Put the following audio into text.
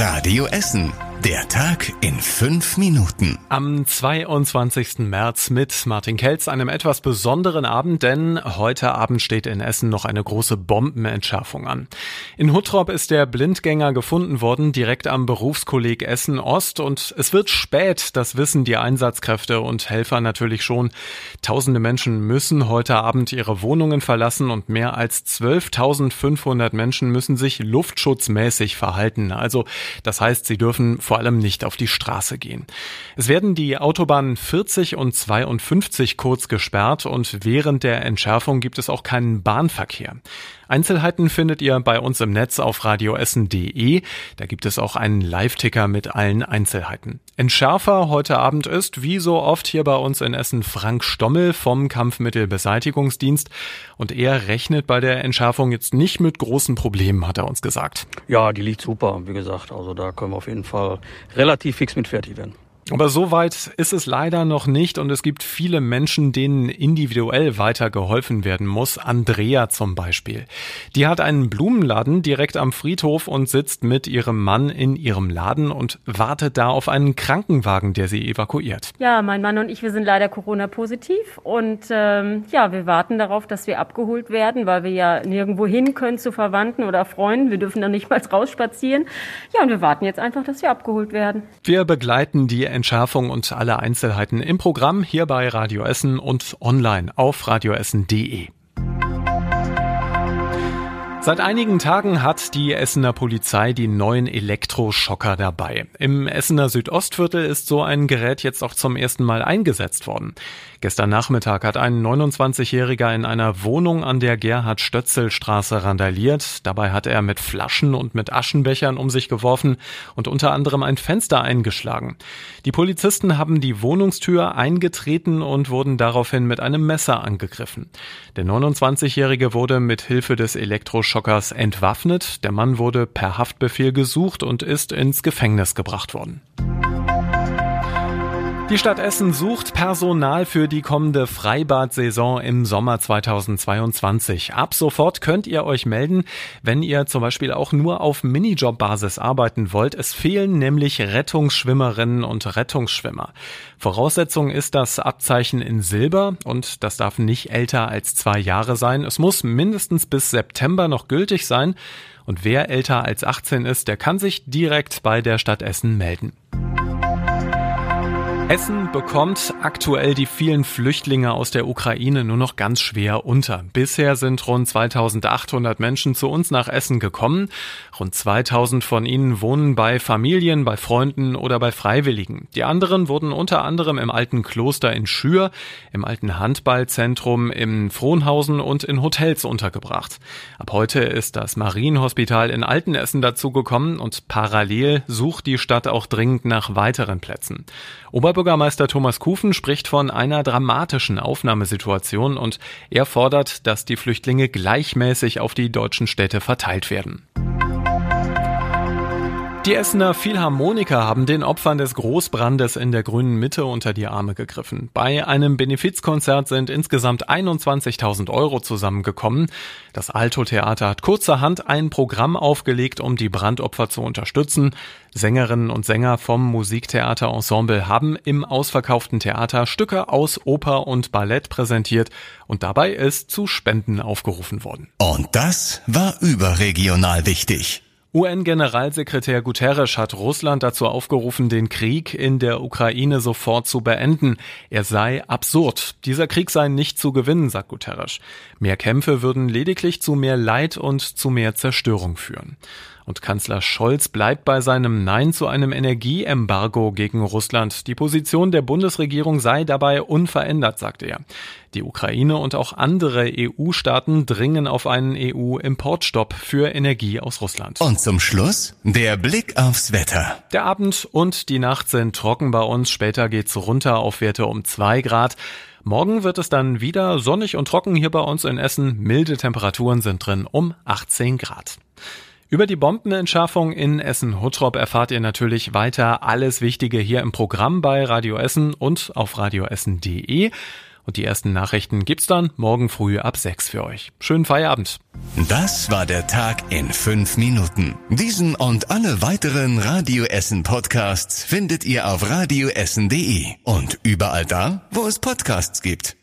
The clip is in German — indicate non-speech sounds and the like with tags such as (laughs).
Radio Essen. Der Tag in fünf Minuten. Am 22. März mit Martin Kelz, einem etwas besonderen Abend, denn heute Abend steht in Essen noch eine große Bombenentschärfung an. In Huttrop ist der Blindgänger gefunden worden, direkt am Berufskolleg Essen Ost und es wird spät, das wissen die Einsatzkräfte und Helfer natürlich schon. Tausende Menschen müssen heute Abend ihre Wohnungen verlassen und mehr als 12.500 Menschen müssen sich luftschutzmäßig verhalten. Also das heißt, sie dürfen vor allem nicht auf die Straße gehen. Es werden die Autobahnen 40 und 52 kurz gesperrt und während der Entschärfung gibt es auch keinen Bahnverkehr. Einzelheiten findet ihr bei uns im Netz auf radioessen.de. Da gibt es auch einen Live-Ticker mit allen Einzelheiten. Entschärfer heute Abend ist, wie so oft hier bei uns in Essen, Frank Stommel vom Kampfmittelbeseitigungsdienst. Und er rechnet bei der Entschärfung jetzt nicht mit großen Problemen, hat er uns gesagt. Ja, die liegt super, wie gesagt. Also da können wir auf jeden Fall relativ fix mit fertig werden. Aber so weit ist es leider noch nicht und es gibt viele Menschen, denen individuell weiter geholfen werden muss. Andrea zum Beispiel. Die hat einen Blumenladen direkt am Friedhof und sitzt mit ihrem Mann in ihrem Laden und wartet da auf einen Krankenwagen, der sie evakuiert. Ja, mein Mann und ich, wir sind leider Corona-positiv und ähm, ja, wir warten darauf, dass wir abgeholt werden, weil wir ja nirgendwo hin können zu Verwandten oder Freunden. Wir dürfen dann nicht mal (laughs) rausspazieren. Ja, und wir warten jetzt einfach, dass wir abgeholt werden. Wir begleiten die Entschärfung und alle Einzelheiten im Programm hier bei Radio Essen und online auf radioessen.de. Seit einigen Tagen hat die Essener Polizei die neuen Elektroschocker dabei. Im Essener Südostviertel ist so ein Gerät jetzt auch zum ersten Mal eingesetzt worden. Gestern Nachmittag hat ein 29-Jähriger in einer Wohnung an der Gerhard-Stötzel-Straße randaliert. Dabei hat er mit Flaschen und mit Aschenbechern um sich geworfen und unter anderem ein Fenster eingeschlagen. Die Polizisten haben die Wohnungstür eingetreten und wurden daraufhin mit einem Messer angegriffen. Der 29-Jährige wurde mit Hilfe des Elektroschockers entwaffnet. Der Mann wurde per Haftbefehl gesucht und ist ins Gefängnis gebracht worden. Die Stadt Essen sucht Personal für die kommende Freibad-Saison im Sommer 2022. Ab sofort könnt ihr euch melden, wenn ihr zum Beispiel auch nur auf Minijob-Basis arbeiten wollt. Es fehlen nämlich Rettungsschwimmerinnen und Rettungsschwimmer. Voraussetzung ist das Abzeichen in Silber und das darf nicht älter als zwei Jahre sein. Es muss mindestens bis September noch gültig sein. Und wer älter als 18 ist, der kann sich direkt bei der Stadt Essen melden. Essen bekommt aktuell die vielen Flüchtlinge aus der Ukraine nur noch ganz schwer unter. Bisher sind rund 2800 Menschen zu uns nach Essen gekommen. Rund 2000 von ihnen wohnen bei Familien, bei Freunden oder bei Freiwilligen. Die anderen wurden unter anderem im alten Kloster in Schür, im alten Handballzentrum in Frohnhausen und in Hotels untergebracht. Ab heute ist das Marienhospital in Altenessen dazugekommen und parallel sucht die Stadt auch dringend nach weiteren Plätzen. Oberbürgermeister Thomas Kufen spricht von einer dramatischen Aufnahmesituation und er fordert, dass die Flüchtlinge gleichmäßig auf die deutschen Städte verteilt werden. Die Essener Philharmoniker haben den Opfern des Großbrandes in der grünen Mitte unter die Arme gegriffen. Bei einem Benefizkonzert sind insgesamt 21.000 Euro zusammengekommen. Das Alto Theater hat kurzerhand ein Programm aufgelegt, um die Brandopfer zu unterstützen. Sängerinnen und Sänger vom Musiktheaterensemble haben im ausverkauften Theater Stücke aus Oper und Ballett präsentiert und dabei ist zu Spenden aufgerufen worden. Und das war überregional wichtig. UN-Generalsekretär Guterres hat Russland dazu aufgerufen, den Krieg in der Ukraine sofort zu beenden. Er sei absurd. Dieser Krieg sei nicht zu gewinnen, sagt Guterres. Mehr Kämpfe würden lediglich zu mehr Leid und zu mehr Zerstörung führen. Und Kanzler Scholz bleibt bei seinem Nein zu einem Energieembargo gegen Russland. Die Position der Bundesregierung sei dabei unverändert, sagte er. Die Ukraine und auch andere EU-Staaten dringen auf einen EU-Importstopp für Energie aus Russland. Und zum Schluss der Blick aufs Wetter. Der Abend und die Nacht sind trocken bei uns. Später geht's runter auf Werte um zwei Grad. Morgen wird es dann wieder sonnig und trocken hier bei uns in Essen. Milde Temperaturen sind drin um 18 Grad. Über die Bombenentschärfung in Essen-Huttrop erfahrt ihr natürlich weiter alles Wichtige hier im Programm bei Radio Essen und auf radioessen.de. Und die ersten Nachrichten gibt's dann morgen früh ab sechs für euch. Schönen Feierabend. Das war der Tag in fünf Minuten. Diesen und alle weiteren Radio Essen Podcasts findet ihr auf radioessen.de und überall da, wo es Podcasts gibt.